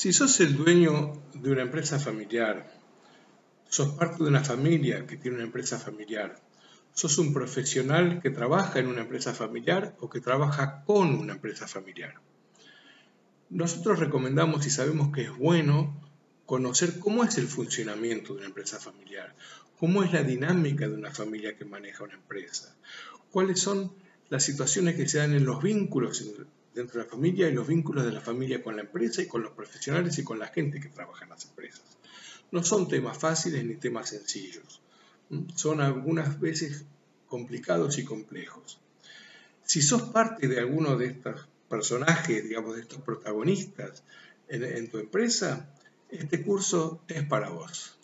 Si sos el dueño de una empresa familiar, sos parte de una familia que tiene una empresa familiar, sos un profesional que trabaja en una empresa familiar o que trabaja con una empresa familiar. Nosotros recomendamos y sabemos que es bueno conocer cómo es el funcionamiento de una empresa familiar, cómo es la dinámica de una familia que maneja una empresa, cuáles son las situaciones que se dan en los vínculos dentro de la familia y los vínculos de la familia con la empresa y con los profesionales y con la gente que trabaja en las empresas. No son temas fáciles ni temas sencillos. Son algunas veces complicados y complejos. Si sos parte de alguno de estos personajes, digamos, de estos protagonistas en, en tu empresa, este curso es para vos.